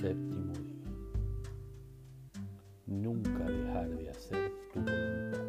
Séptimo día. Nunca dejar de hacer tu voluntad.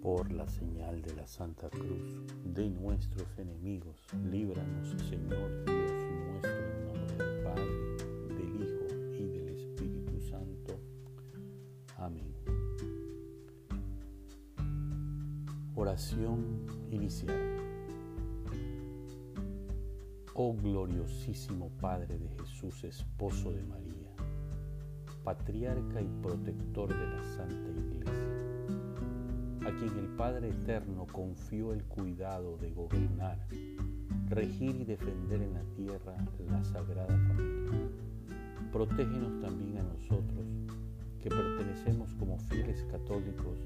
Por la señal de la Santa Cruz de nuestros enemigos, líbranos, Señor Dios nuestro, en nombre del Padre, del Hijo y del Espíritu Santo. Amén. Oración inicial. Oh gloriosísimo Padre de Jesús, esposo de María, patriarca y protector de la Santa Iglesia, a quien el Padre Eterno confió el cuidado de gobernar, regir y defender en la tierra la Sagrada Familia. Protégenos también a nosotros, que pertenecemos como fieles católicos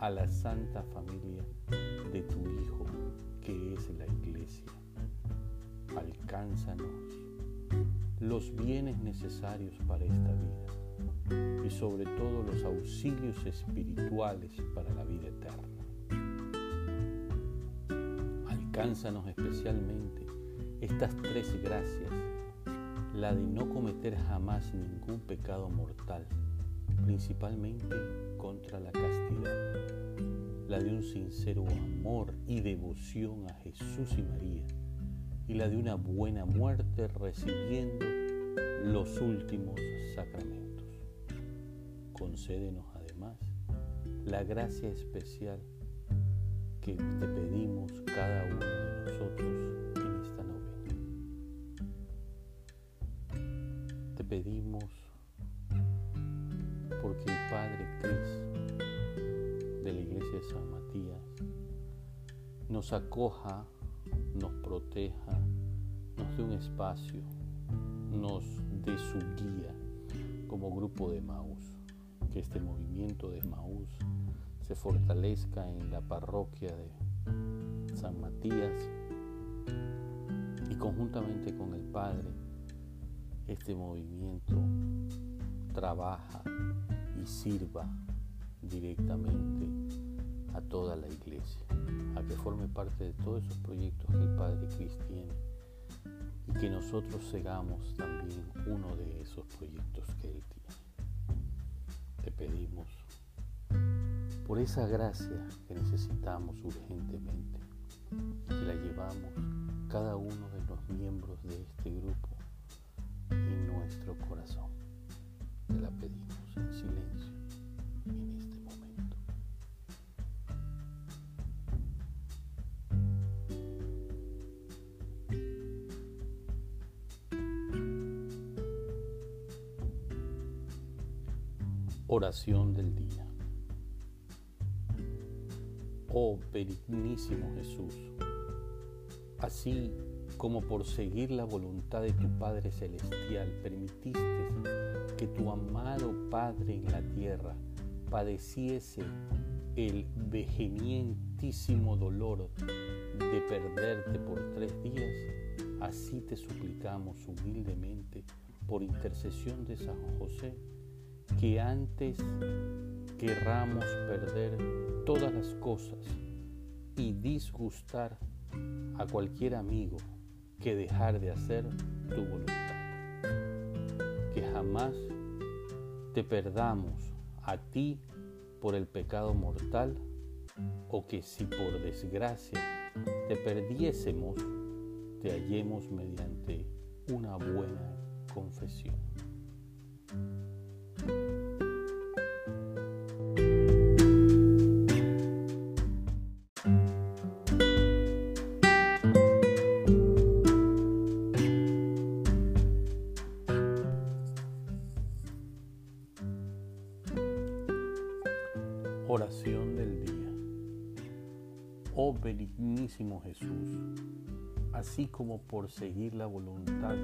a la Santa Familia de tu Hijo, que es la Iglesia alcánzanos los bienes necesarios para esta vida y sobre todo los auxilios espirituales para la vida eterna. Alcánzanos especialmente estas tres gracias, la de no cometer jamás ningún pecado mortal, principalmente contra la castidad, la de un sincero amor y devoción a Jesús y María, y la de una buena muerte recibiendo los últimos sacramentos. Concédenos además la gracia especial que te pedimos cada uno de nosotros en esta novena. Te pedimos porque el Padre Cris de la Iglesia de San Matías nos acoja nos proteja, nos dé un espacio, nos dé su guía como grupo de Maús, que este movimiento de Maús se fortalezca en la parroquia de San Matías y conjuntamente con el Padre, este movimiento trabaja y sirva directamente a toda la iglesia, forme parte de todos esos proyectos que el Padre Cris tiene y que nosotros segamos también uno de esos proyectos que Él tiene. Te pedimos por esa gracia que necesitamos urgentemente, que la llevamos cada uno de los miembros de este grupo en nuestro corazón. Te la pedimos en silencio en Oración del día. Oh benignísimo Jesús, así como por seguir la voluntad de tu Padre Celestial permitiste que tu amado Padre en la tierra padeciese el vehemientísimo dolor de perderte por tres días, así te suplicamos humildemente por intercesión de San José que antes querramos perder todas las cosas y disgustar a cualquier amigo que dejar de hacer tu voluntad. Que jamás te perdamos a ti por el pecado mortal o que si por desgracia te perdiésemos, te hallemos mediante una buena confesión. Oración del día. Oh benignísimo Jesús, así como por seguir la voluntad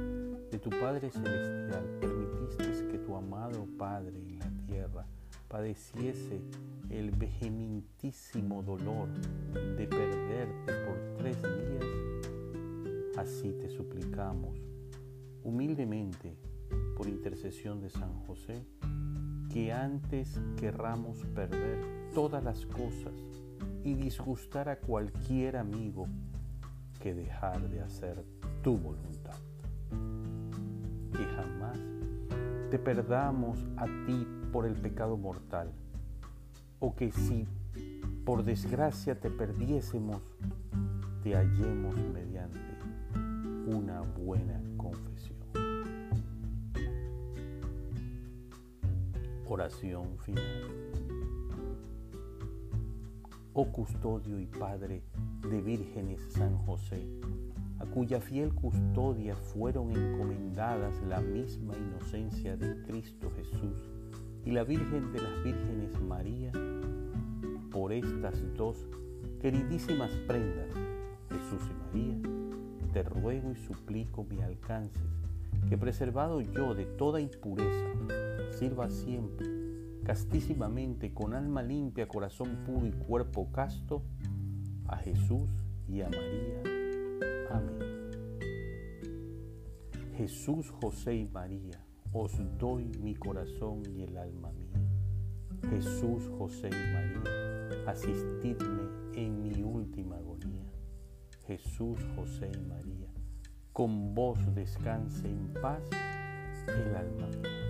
de tu Padre Celestial permitiste que tu amado Padre en la tierra padeciese el vehementísimo dolor de perderte por tres días, así te suplicamos humildemente por intercesión de San José, que antes querramos perder todas las cosas y disgustar a cualquier amigo que dejar de hacer tu voluntad. que jamás te perdamos a ti por el pecado mortal, o que si por desgracia te perdiésemos, te hallemos mediante una buena confesión. Oración final. Oh custodio y Padre de vírgenes San José, a cuya fiel custodia fueron encomendadas la misma inocencia de Cristo Jesús y la Virgen de las Vírgenes María, por estas dos queridísimas prendas, Jesús y María, te ruego y suplico me alcances, que preservado yo de toda impureza, sirva siempre, castísimamente, con alma limpia, corazón puro y cuerpo casto, a Jesús y a María. Amén. Jesús, José y María, os doy mi corazón y el alma mía. Jesús, José y María, asistidme en mi última agonía. Jesús, José y María, con vos descanse en paz el alma mía.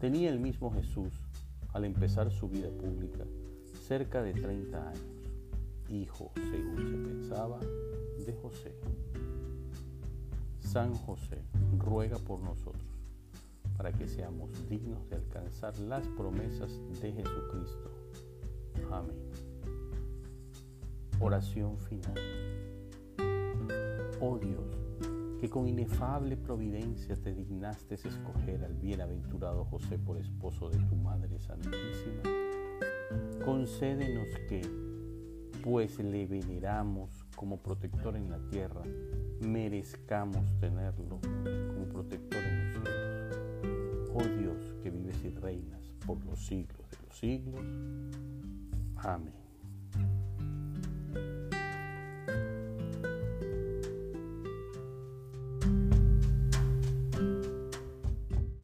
Tenía el mismo Jesús, al empezar su vida pública, cerca de 30 años, hijo, según se pensaba, de José. San José ruega por nosotros para que seamos dignos de alcanzar las promesas de Jesucristo. Amén. Oración final. Oh Dios, que con inefable providencia te dignaste escoger al bienaventurado José por esposo de tu Madre Santísima, concédenos que, pues le veneramos como protector en la tierra, merezcamos tenerlo como protector en los cielos. Oh Dios, que vives y reinas por los siglos de los siglos. Amén.